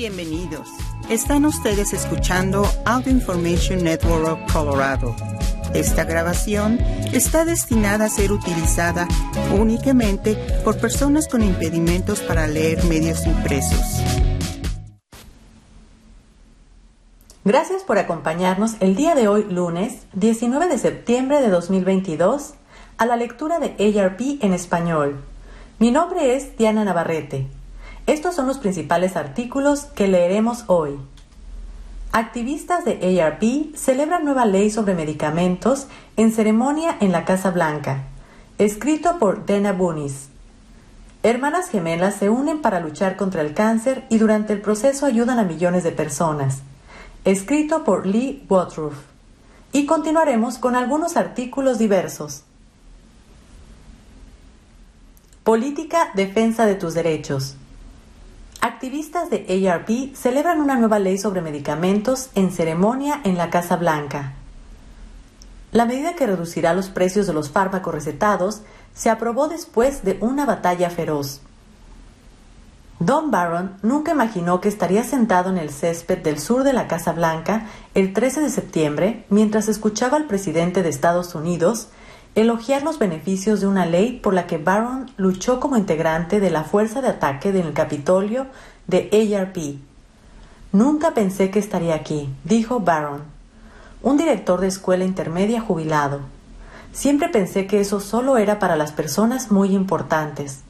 Bienvenidos. Están ustedes escuchando Audio Information Network of Colorado. Esta grabación está destinada a ser utilizada únicamente por personas con impedimentos para leer medios impresos. Gracias por acompañarnos el día de hoy, lunes 19 de septiembre de 2022, a la lectura de ARP en español. Mi nombre es Diana Navarrete. Estos son los principales artículos que leeremos hoy. Activistas de ARP celebran nueva ley sobre medicamentos en ceremonia en la Casa Blanca. Escrito por Dana Bunis. Hermanas gemelas se unen para luchar contra el cáncer y durante el proceso ayudan a millones de personas. Escrito por Lee Woodruff. Y continuaremos con algunos artículos diversos. Política Defensa de tus Derechos. Activistas de ARP celebran una nueva ley sobre medicamentos en ceremonia en la Casa Blanca. La medida que reducirá los precios de los fármacos recetados se aprobó después de una batalla feroz. Don Barron nunca imaginó que estaría sentado en el césped del sur de la Casa Blanca el 13 de septiembre mientras escuchaba al presidente de Estados Unidos elogiar los beneficios de una ley por la que Barron luchó como integrante de la fuerza de ataque del Capitolio de ARP. Nunca pensé que estaría aquí, dijo Barron, un director de escuela intermedia jubilado. Siempre pensé que eso solo era para las personas muy importantes.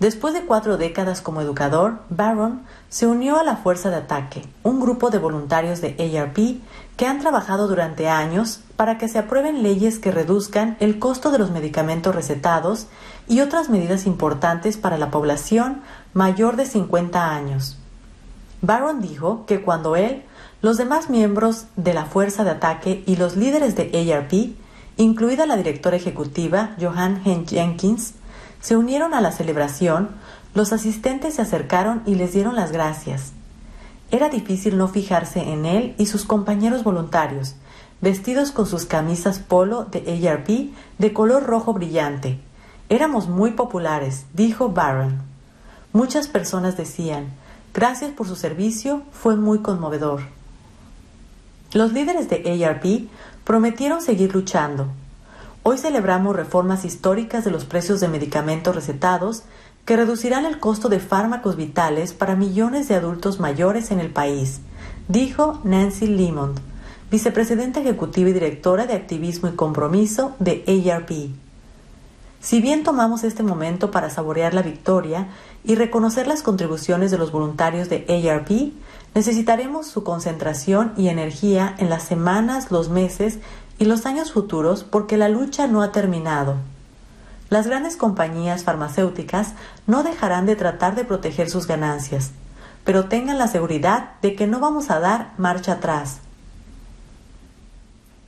Después de cuatro décadas como educador, Barron se unió a la Fuerza de Ataque, un grupo de voluntarios de ARP que han trabajado durante años para que se aprueben leyes que reduzcan el costo de los medicamentos recetados y otras medidas importantes para la población mayor de 50 años. Barron dijo que cuando él, los demás miembros de la Fuerza de Ataque y los líderes de ARP, incluida la directora ejecutiva Johan Jenkins, se unieron a la celebración, los asistentes se acercaron y les dieron las gracias. Era difícil no fijarse en él y sus compañeros voluntarios, vestidos con sus camisas polo de ARP de color rojo brillante. Éramos muy populares, dijo Barron. Muchas personas decían, gracias por su servicio, fue muy conmovedor. Los líderes de ARP prometieron seguir luchando, Hoy celebramos reformas históricas de los precios de medicamentos recetados que reducirán el costo de fármacos vitales para millones de adultos mayores en el país, dijo Nancy Limond, vicepresidenta ejecutiva y directora de activismo y compromiso de ARP. Si bien tomamos este momento para saborear la victoria y reconocer las contribuciones de los voluntarios de ARP, necesitaremos su concentración y energía en las semanas, los meses y los años futuros porque la lucha no ha terminado. Las grandes compañías farmacéuticas no dejarán de tratar de proteger sus ganancias, pero tengan la seguridad de que no vamos a dar marcha atrás.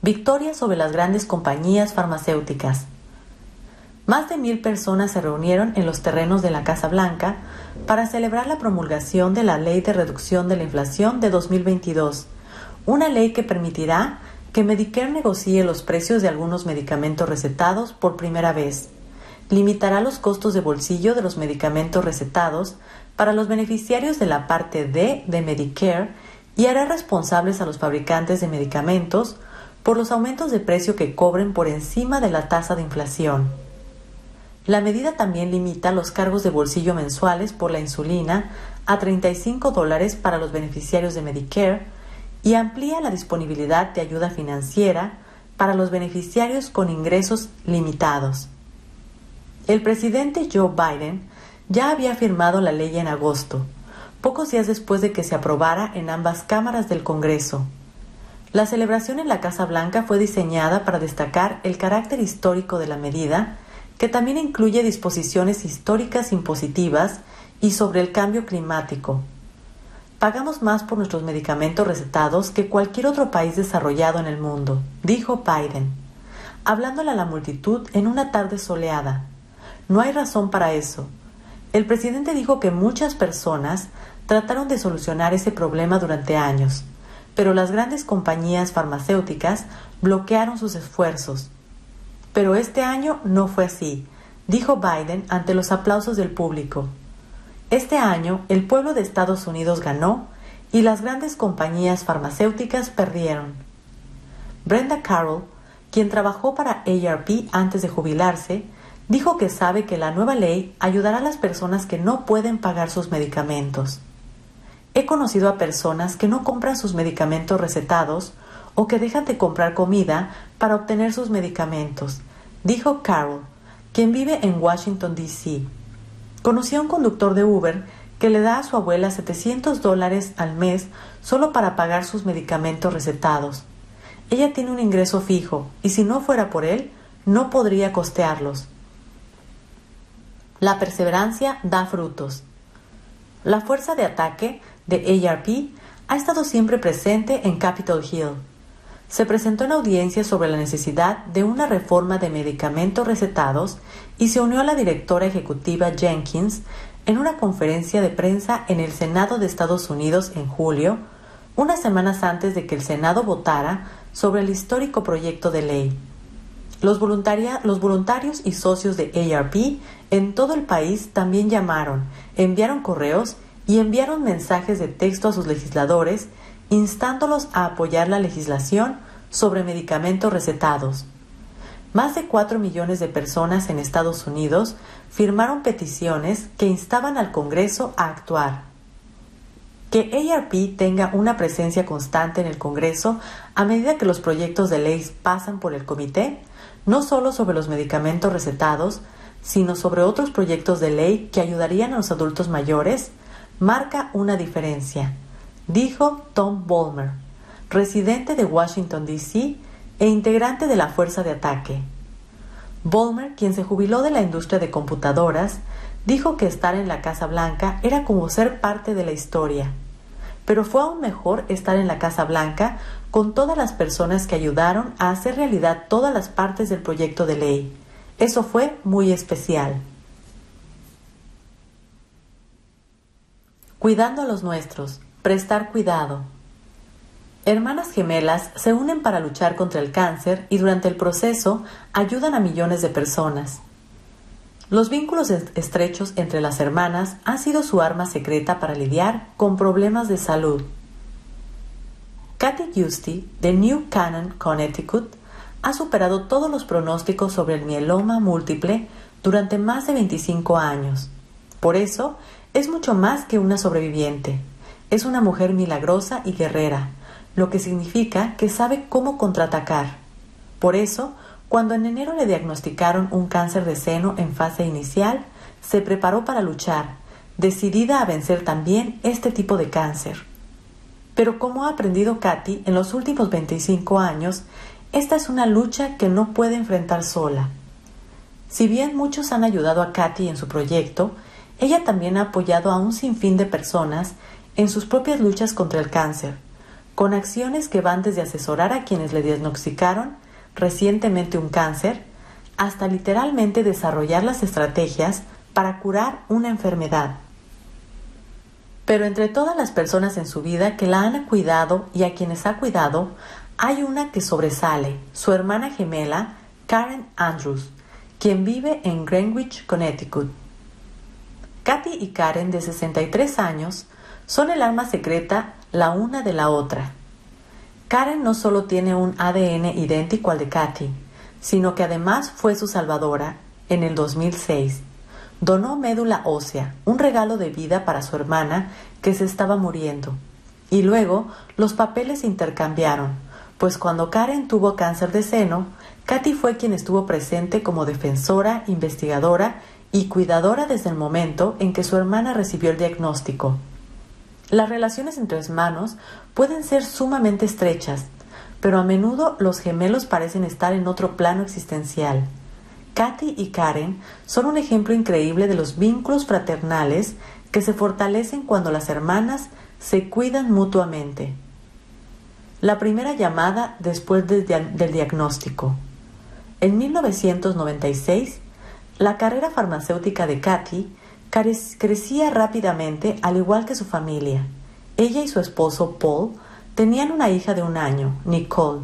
Victoria sobre las grandes compañías farmacéuticas. Más de mil personas se reunieron en los terrenos de la Casa Blanca para celebrar la promulgación de la Ley de Reducción de la Inflación de 2022, una ley que permitirá que Medicare negocie los precios de algunos medicamentos recetados por primera vez. Limitará los costos de bolsillo de los medicamentos recetados para los beneficiarios de la parte D de Medicare y hará responsables a los fabricantes de medicamentos por los aumentos de precio que cobren por encima de la tasa de inflación. La medida también limita los cargos de bolsillo mensuales por la insulina a 35 dólares para los beneficiarios de Medicare y amplía la disponibilidad de ayuda financiera para los beneficiarios con ingresos limitados. El presidente Joe Biden ya había firmado la ley en agosto, pocos días después de que se aprobara en ambas cámaras del Congreso. La celebración en la Casa Blanca fue diseñada para destacar el carácter histórico de la medida, que también incluye disposiciones históricas impositivas y sobre el cambio climático, Pagamos más por nuestros medicamentos recetados que cualquier otro país desarrollado en el mundo, dijo Biden, hablándole a la multitud en una tarde soleada. No hay razón para eso. El presidente dijo que muchas personas trataron de solucionar ese problema durante años, pero las grandes compañías farmacéuticas bloquearon sus esfuerzos. Pero este año no fue así, dijo Biden ante los aplausos del público. Este año el pueblo de Estados Unidos ganó y las grandes compañías farmacéuticas perdieron. Brenda Carroll, quien trabajó para ARP antes de jubilarse, dijo que sabe que la nueva ley ayudará a las personas que no pueden pagar sus medicamentos. He conocido a personas que no compran sus medicamentos recetados o que dejan de comprar comida para obtener sus medicamentos, dijo Carol, quien vive en Washington, D.C. Conocí a un conductor de Uber que le da a su abuela 700 dólares al mes solo para pagar sus medicamentos recetados. Ella tiene un ingreso fijo y si no fuera por él, no podría costearlos. La perseverancia da frutos. La fuerza de ataque de ARP ha estado siempre presente en Capitol Hill. Se presentó en audiencia sobre la necesidad de una reforma de medicamentos recetados y se unió a la directora ejecutiva Jenkins en una conferencia de prensa en el Senado de Estados Unidos en julio, unas semanas antes de que el Senado votara sobre el histórico proyecto de ley. Los, los, voluntarios y socios de ARP en todo el país también llamaron, enviaron correos y enviaron mensajes de texto a sus legisladores instándolos a apoyar la legislación sobre medicamentos recetados. Más de 4 millones de personas en Estados Unidos firmaron peticiones que instaban al Congreso a actuar. Que ARP tenga una presencia constante en el Congreso a medida que los proyectos de ley pasan por el comité, no solo sobre los medicamentos recetados, sino sobre otros proyectos de ley que ayudarían a los adultos mayores, marca una diferencia, dijo Tom Bolmer, residente de Washington, D.C. e integrante de la Fuerza de Ataque. Bolmer, quien se jubiló de la industria de computadoras, dijo que estar en la Casa Blanca era como ser parte de la historia. Pero fue aún mejor estar en la Casa Blanca con todas las personas que ayudaron a hacer realidad todas las partes del proyecto de ley. Eso fue muy especial. Cuidando a los nuestros. Prestar cuidado. Hermanas gemelas se unen para luchar contra el cáncer y durante el proceso ayudan a millones de personas. Los vínculos estrechos entre las hermanas han sido su arma secreta para lidiar con problemas de salud. Kathy Giusti, de New Canaan, Connecticut, ha superado todos los pronósticos sobre el mieloma múltiple durante más de 25 años. Por eso, es mucho más que una sobreviviente. Es una mujer milagrosa y guerrera, lo que significa que sabe cómo contraatacar. Por eso, cuando en enero le diagnosticaron un cáncer de seno en fase inicial, se preparó para luchar, decidida a vencer también este tipo de cáncer. Pero como ha aprendido Katy en los últimos 25 años, esta es una lucha que no puede enfrentar sola. Si bien muchos han ayudado a Katy en su proyecto, ella también ha apoyado a un sinfín de personas en sus propias luchas contra el cáncer, con acciones que van desde asesorar a quienes le diagnosticaron recientemente un cáncer, hasta literalmente desarrollar las estrategias para curar una enfermedad. Pero entre todas las personas en su vida que la han cuidado y a quienes ha cuidado, hay una que sobresale, su hermana gemela, Karen Andrews, quien vive en Greenwich, Connecticut. Katy y Karen, de 63 años, son el alma secreta la una de la otra. Karen no solo tiene un ADN idéntico al de Katy, sino que además fue su salvadora en el 2006. Donó médula ósea, un regalo de vida para su hermana que se estaba muriendo. Y luego los papeles se intercambiaron, pues cuando Karen tuvo cáncer de seno, Katy fue quien estuvo presente como defensora, investigadora y cuidadora desde el momento en que su hermana recibió el diagnóstico. Las relaciones entre hermanos pueden ser sumamente estrechas, pero a menudo los gemelos parecen estar en otro plano existencial. Katy y Karen son un ejemplo increíble de los vínculos fraternales que se fortalecen cuando las hermanas se cuidan mutuamente. La primera llamada después del, diagnóstico. En 1996, la carrera farmacéutica de Katy crecía rápidamente al igual que su familia. Ella y su esposo Paul tenían una hija de un año, Nicole,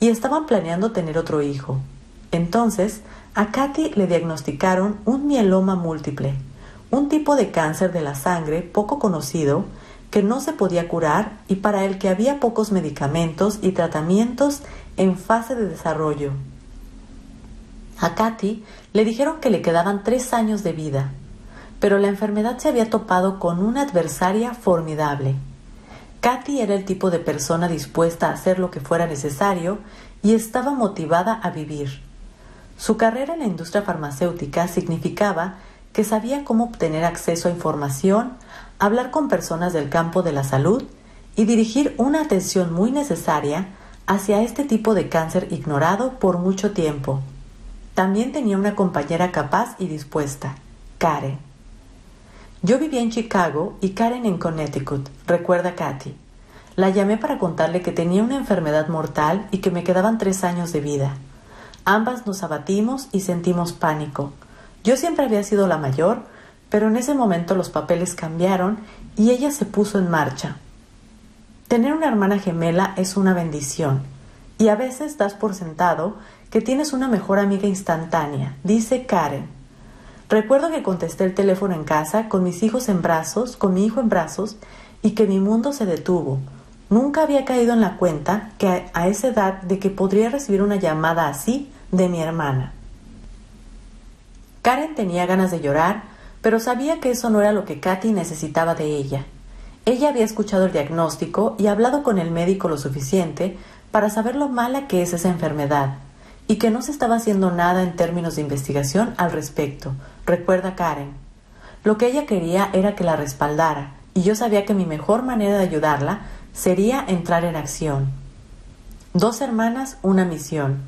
y estaban planeando tener otro hijo. Entonces, a Katy le diagnosticaron un mieloma múltiple, un tipo de cáncer de la sangre poco conocido que no se podía curar y para el que había pocos medicamentos y tratamientos en fase de desarrollo. A Katy le dijeron que le quedaban tres años de vida, pero la enfermedad se había topado con una adversaria formidable. Katy era el tipo de persona dispuesta a hacer lo que fuera necesario y estaba motivada a vivir. Su carrera en la industria farmacéutica significaba que sabía cómo obtener acceso a información, hablar con personas del campo de la salud y dirigir una atención muy necesaria hacia este tipo de cáncer ignorado por mucho tiempo. También tenía una compañera capaz y dispuesta, Karen. Yo vivía en Chicago y Karen en Connecticut, recuerda Katy. La llamé para contarle que tenía una enfermedad mortal y que me quedaban tres años de vida. Ambas nos abatimos y sentimos pánico. Yo siempre había sido la mayor, pero en ese momento los papeles cambiaron y ella se puso en marcha. Tener una hermana gemela es una bendición, y a veces das por sentado que tienes una mejor amiga instantánea, dice Karen. Recuerdo que contesté el teléfono en casa con mis hijos en brazos, con mi hijo en brazos, y que mi mundo se detuvo. Nunca había caído en la cuenta que a esa edad de que podría recibir una llamada así de mi hermana. Karen tenía ganas de llorar, pero sabía que eso no era lo que Katy necesitaba de ella. Ella había escuchado el diagnóstico y hablado con el médico lo suficiente para saber lo mala que es esa enfermedad y que no se estaba haciendo nada en términos de investigación al respecto, recuerda Karen. Lo que ella quería era que la respaldara, y yo sabía que mi mejor manera de ayudarla sería entrar en acción. Dos hermanas, una misión.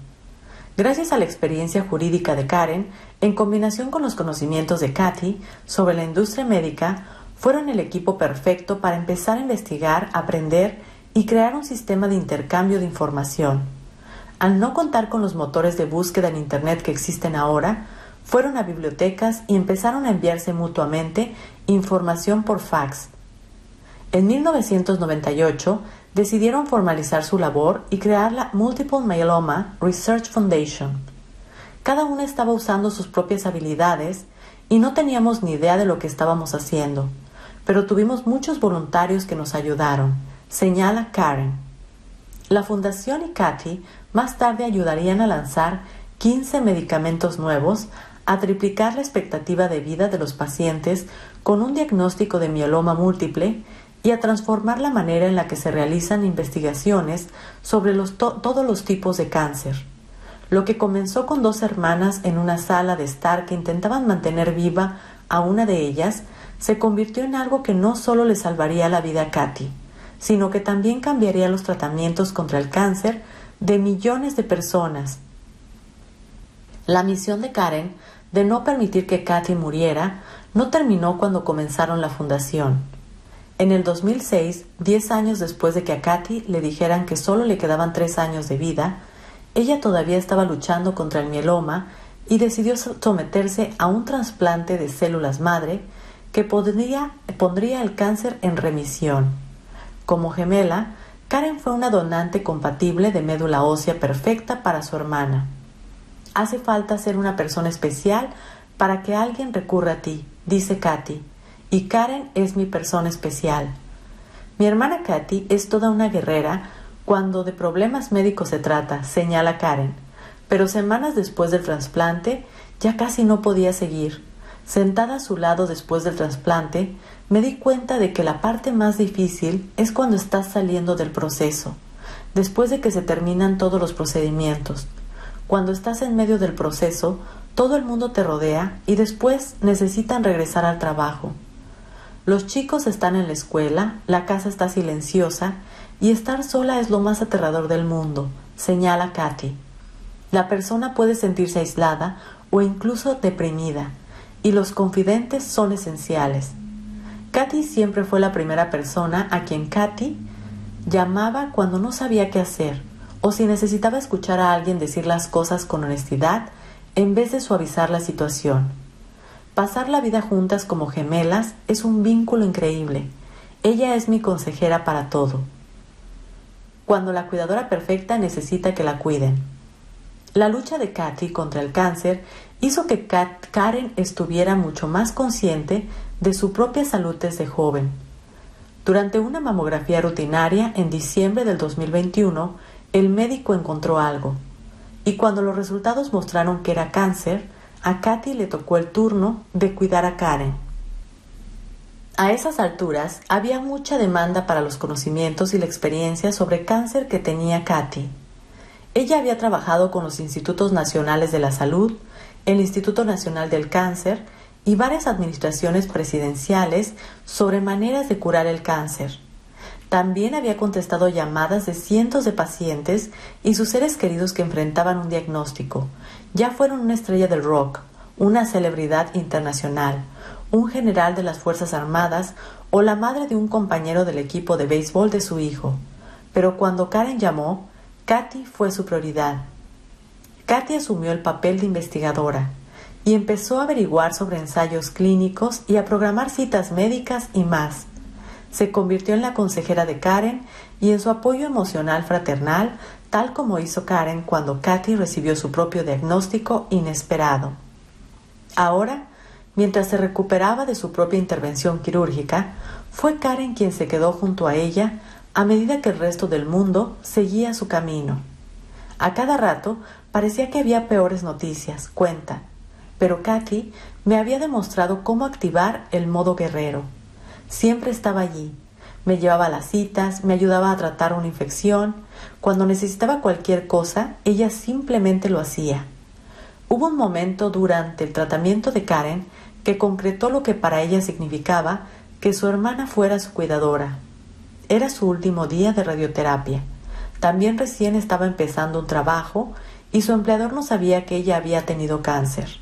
Gracias a la experiencia jurídica de Karen, en combinación con los conocimientos de Katy sobre la industria médica, fueron el equipo perfecto para empezar a investigar, aprender y crear un sistema de intercambio de información. Al no contar con los motores de búsqueda en Internet que existen ahora, fueron a bibliotecas y empezaron a enviarse mutuamente información por fax. En 1998 decidieron formalizar su labor y crear la Multiple Myeloma Research Foundation. Cada una estaba usando sus propias habilidades y no teníamos ni idea de lo que estábamos haciendo, pero tuvimos muchos voluntarios que nos ayudaron, señala Karen. La Fundación y Katy más tarde ayudarían a lanzar 15 medicamentos nuevos, a triplicar la expectativa de vida de los pacientes con un diagnóstico de mieloma múltiple y a transformar la manera en la que se realizan investigaciones sobre todos los tipos de cáncer. Lo que comenzó con dos hermanas en una sala de estar que intentaban mantener viva a una de ellas, se convirtió en algo que no solo le salvaría la vida a Katy, sino que también cambiaría los tratamientos contra el cáncer de millones de personas. La misión de Karen de no permitir que Katy muriera no terminó cuando comenzaron la fundación. En el 2006, diez años después de que a Katy le dijeran que solo le quedaban tres años de vida, ella todavía estaba luchando contra el mieloma y decidió someterse a un trasplante de células madre que pondría el cáncer en remisión. Como gemela, Karen fue una donante compatible de médula ósea perfecta para su hermana. Hace falta ser una persona especial para que alguien recurra a ti, dice Katy, y Karen es mi persona especial. Mi hermana Katy es toda una guerrera cuando de problemas médicos se trata, señala Karen, pero semanas después del trasplante ya casi no podía seguir. Sentada a su lado después del trasplante, me di cuenta de que la parte más difícil es cuando estás saliendo del proceso, después de que se terminan todos los procedimientos. Cuando estás en medio del proceso, todo el mundo te rodea y después necesitan regresar al trabajo. Los chicos están en la escuela, la casa está silenciosa y estar sola es lo más aterrador del mundo, señala Katy. La persona puede sentirse aislada o incluso deprimida, y los confidentes son esenciales. Katy siempre fue la primera persona a quien Katy llamaba cuando no sabía qué hacer o si necesitaba escuchar a alguien decir las cosas con honestidad en vez de suavizar la situación. Pasar la vida juntas como gemelas es un vínculo increíble. Ella es mi consejera para todo. Cuando la cuidadora perfecta necesita que la cuiden. La lucha de Katy contra el cáncer hizo que Karen estuviera mucho más consciente de su propia salud desde joven. Durante una mamografía rutinaria en diciembre del 2021, el médico encontró algo, y cuando los resultados mostraron que era cáncer, a Katy le tocó el turno de cuidar a Karen. A esas alturas había mucha demanda para los conocimientos y la experiencia sobre cáncer que tenía Katy. Ella había trabajado con los Institutos Nacionales de la Salud, el Instituto Nacional del Cáncer y varias administraciones presidenciales sobre maneras de curar el cáncer. También había contestado llamadas de cientos de pacientes y sus seres queridos que enfrentaban un diagnóstico. Ya fueron una estrella del rock, una celebridad internacional, un general de las Fuerzas Armadas o la madre de un compañero del equipo de béisbol de su hijo. Pero cuando Karen llamó, Katy fue su prioridad. Katy asumió el papel de investigadora y empezó a averiguar sobre ensayos clínicos y a programar citas médicas y más. Se convirtió en la consejera de Karen y en su apoyo emocional fraternal, tal como hizo Karen cuando Katy recibió su propio diagnóstico inesperado. Ahora, mientras se recuperaba de su propia intervención quirúrgica, fue Karen quien se quedó junto a ella a medida que el resto del mundo seguía su camino. A cada rato parecía que había peores noticias, cuenta, pero Katy me había demostrado cómo activar el modo guerrero. Siempre estaba allí, me llevaba a las citas, me ayudaba a tratar una infección, cuando necesitaba cualquier cosa, ella simplemente lo hacía. Hubo un momento durante el tratamiento de Karen que concretó lo que para ella significaba que su hermana fuera su cuidadora. Era su último día de radioterapia. También recién estaba empezando un trabajo y su empleador no sabía que ella había tenido cáncer.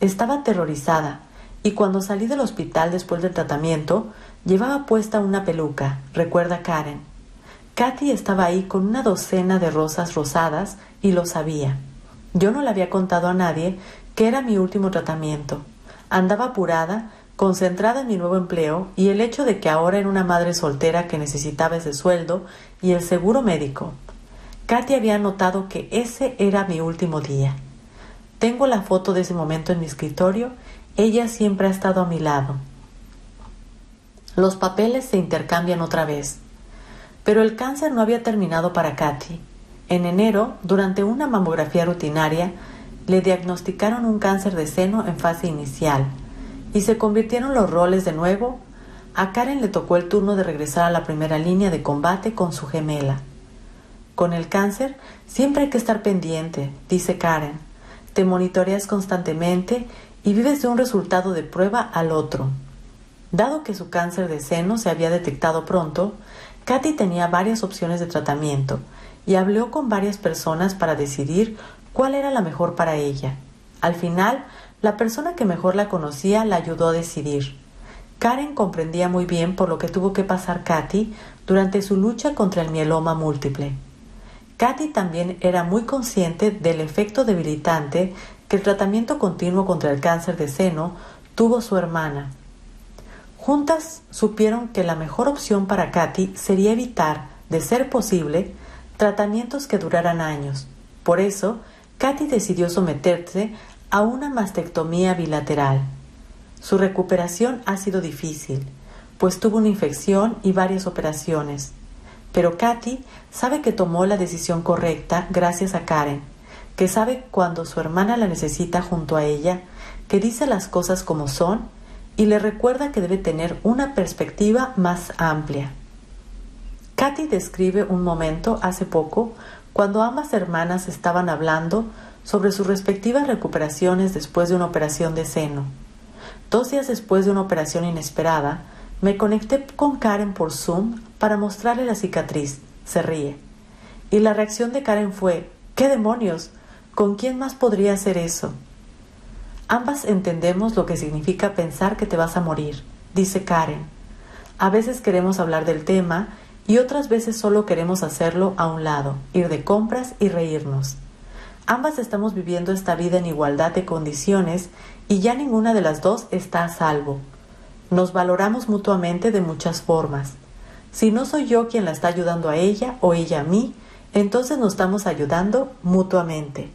Estaba aterrorizada y cuando salí del hospital después del tratamiento llevaba puesta una peluca, recuerda Karen. Katy estaba ahí con una docena de rosas rosadas y lo sabía. Yo no le había contado a nadie que era mi último tratamiento. Andaba apurada, concentrada en mi nuevo empleo y el hecho de que ahora era una madre soltera que necesitaba ese sueldo y el seguro médico. Katy había notado que ese era mi último día. Tengo la foto de ese momento en mi escritorio. Ella siempre ha estado a mi lado. Los papeles se intercambian otra vez. Pero el cáncer no había terminado para Katy. En enero, durante una mamografía rutinaria, le diagnosticaron un cáncer de seno en fase inicial y se convirtieron los roles de nuevo. A Karen le tocó el turno de regresar a la primera línea de combate con su gemela. Con el cáncer siempre hay que estar pendiente, dice Karen. Te monitoreas constantemente y vives de un resultado de prueba al otro. Dado que su cáncer de seno se había detectado pronto, Katy tenía varias opciones de tratamiento y habló con varias personas para decidir cuál era la mejor para ella. Al final, la persona que mejor la conocía la ayudó a decidir. Karen comprendía muy bien por lo que tuvo que pasar Katy durante su lucha contra el mieloma múltiple. Katy también era muy consciente del efecto debilitante el tratamiento continuo contra el cáncer de seno tuvo su hermana. Juntas supieron que la mejor opción para Katy sería evitar, de ser posible, tratamientos que duraran años. Por eso, Katy decidió someterse a una mastectomía bilateral. Su recuperación ha sido difícil, pues tuvo una infección y varias operaciones. Pero Katy sabe que tomó la decisión correcta gracias a Karen, que sabe cuando su hermana la necesita junto a ella, que dice las cosas como son y le recuerda que debe tener una perspectiva más amplia. Katy describe un momento hace poco cuando ambas hermanas estaban hablando sobre sus respectivas recuperaciones después de una operación de seno. Dos días después de una operación inesperada, me conecté con Karen por Zoom para mostrarle la cicatriz. Se ríe. Y la reacción de Karen fue, ¿qué demonios? ¿Con quién más podría hacer eso? Ambas entendemos lo que significa pensar que te vas a morir, dice Karen. A veces queremos hablar del tema y otras veces solo queremos hacerlo a un lado, ir de compras y reírnos. Ambas estamos viviendo esta vida en igualdad de condiciones y ya ninguna de las dos está a salvo. Nos valoramos mutuamente de muchas formas. Si no soy yo quien la está ayudando a ella o ella a mí, entonces nos estamos ayudando mutuamente.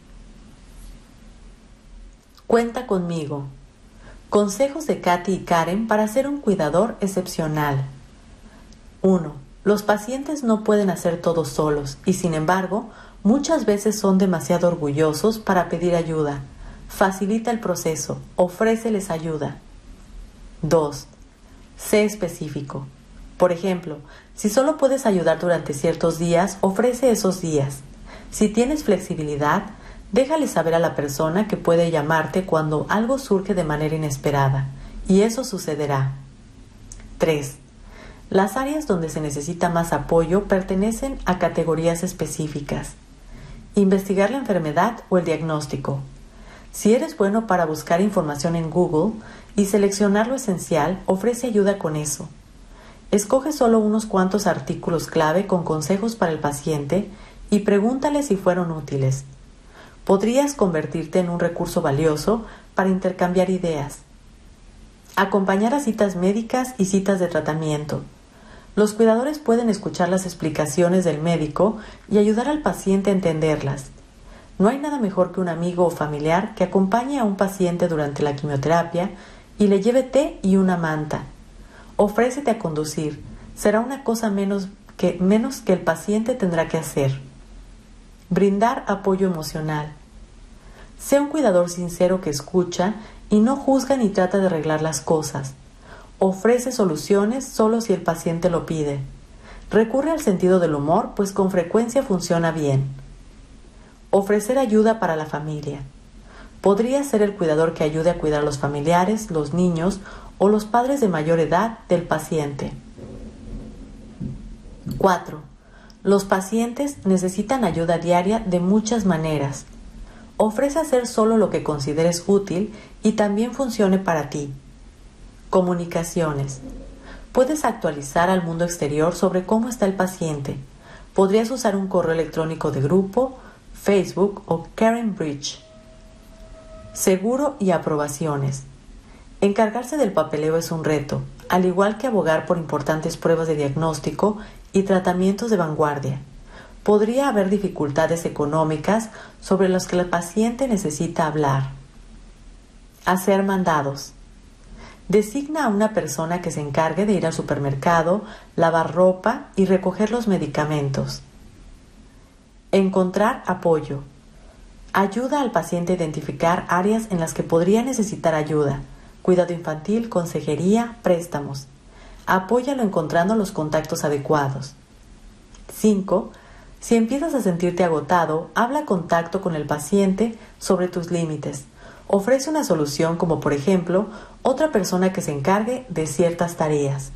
Cuenta conmigo. Consejos de Katy y Karen para ser un cuidador excepcional. 1. Los pacientes no pueden hacer todo solos y sin embargo muchas veces son demasiado orgullosos para pedir ayuda. Facilita el proceso, ofréceles ayuda. 2. Sé específico. Por ejemplo, si solo puedes ayudar durante ciertos días, ofrece esos días. Si tienes flexibilidad, déjale saber a la persona que puede llamarte cuando algo surge de manera inesperada, y eso sucederá. 3. Las áreas donde se necesita más apoyo pertenecen a categorías específicas. Investigar la enfermedad o el diagnóstico. Si eres bueno para buscar información en Google y seleccionar lo esencial, ofrece ayuda con eso. Escoge solo unos cuantos artículos clave con consejos para el paciente y pregúntale si fueron útiles. Podrías convertirte en un recurso valioso para intercambiar ideas. Acompañar a citas médicas y citas de tratamiento. Los cuidadores pueden escuchar las explicaciones del médico y ayudar al paciente a entenderlas. No hay nada mejor que un amigo o familiar que acompañe a un paciente durante la quimioterapia y le lleve té y una manta ofrécete a conducir. Será una cosa menos que, menos que el paciente tendrá que hacer. Brindar apoyo emocional. Sea un cuidador sincero que escucha y no juzga ni trata de arreglar las cosas. Ofrece soluciones solo si el paciente lo pide. Recurre al sentido del humor, pues con frecuencia funciona bien. Ofrecer ayuda para la familia. Podría ser el cuidador que ayude a cuidar a los familiares, los niños o los padres de mayor edad del paciente. 4. Los pacientes necesitan ayuda diaria de muchas maneras. Ofrece hacer solo lo que consideres útil y también funcione para ti. Comunicaciones. Puedes actualizar al mundo exterior sobre cómo está el paciente. Podrías usar un correo electrónico de grupo, Facebook o Karen Bridge. Seguro y aprobaciones. Encargarse del papeleo es un reto, al igual que abogar por importantes pruebas de diagnóstico y tratamientos de vanguardia. Podría haber dificultades económicas sobre las que el paciente necesita hablar. Hacer mandados. Designa a una persona que se encargue de ir al supermercado, lavar ropa y recoger los medicamentos. Encontrar apoyo. Ayuda al paciente a identificar áreas en las que podría necesitar ayuda cuidado infantil, consejería, préstamos. Apóyalo encontrando los contactos adecuados. 5. Si empiezas a sentirte agotado, habla contacto con el paciente sobre tus límites. Ofrece una solución como por ejemplo otra persona que se encargue de ciertas tareas.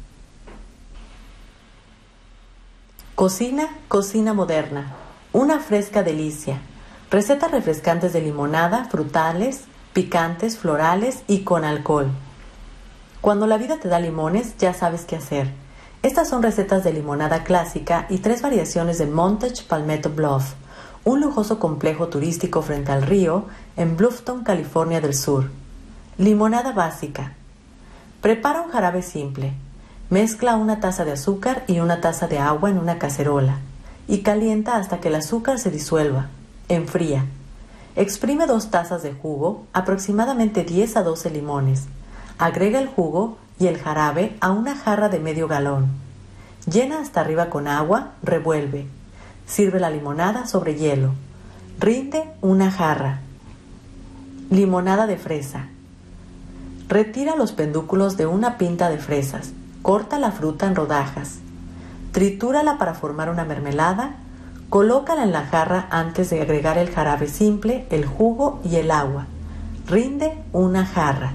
Cocina, cocina moderna. Una fresca delicia. Recetas refrescantes de limonada, frutales, picantes, florales y con alcohol. Cuando la vida te da limones, ya sabes qué hacer. Estas son recetas de limonada clásica y tres variaciones de Montage Palmetto Bluff, un lujoso complejo turístico frente al río en Bluffton, California del Sur. Limonada básica. Prepara un jarabe simple. Mezcla una taza de azúcar y una taza de agua en una cacerola y calienta hasta que el azúcar se disuelva. Enfría. Exprime dos tazas de jugo, aproximadamente 10 a 12 limones. Agrega el jugo y el jarabe a una jarra de medio galón. Llena hasta arriba con agua, revuelve. Sirve la limonada sobre hielo. Rinde una jarra. Limonada de fresa. Retira los pendúculos de una pinta de fresas. Corta la fruta en rodajas. Tritúrala para formar una mermelada Colócala en la jarra antes de agregar el jarabe simple, el jugo y el agua. Rinde una jarra.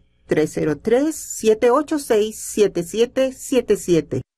303-786-7777.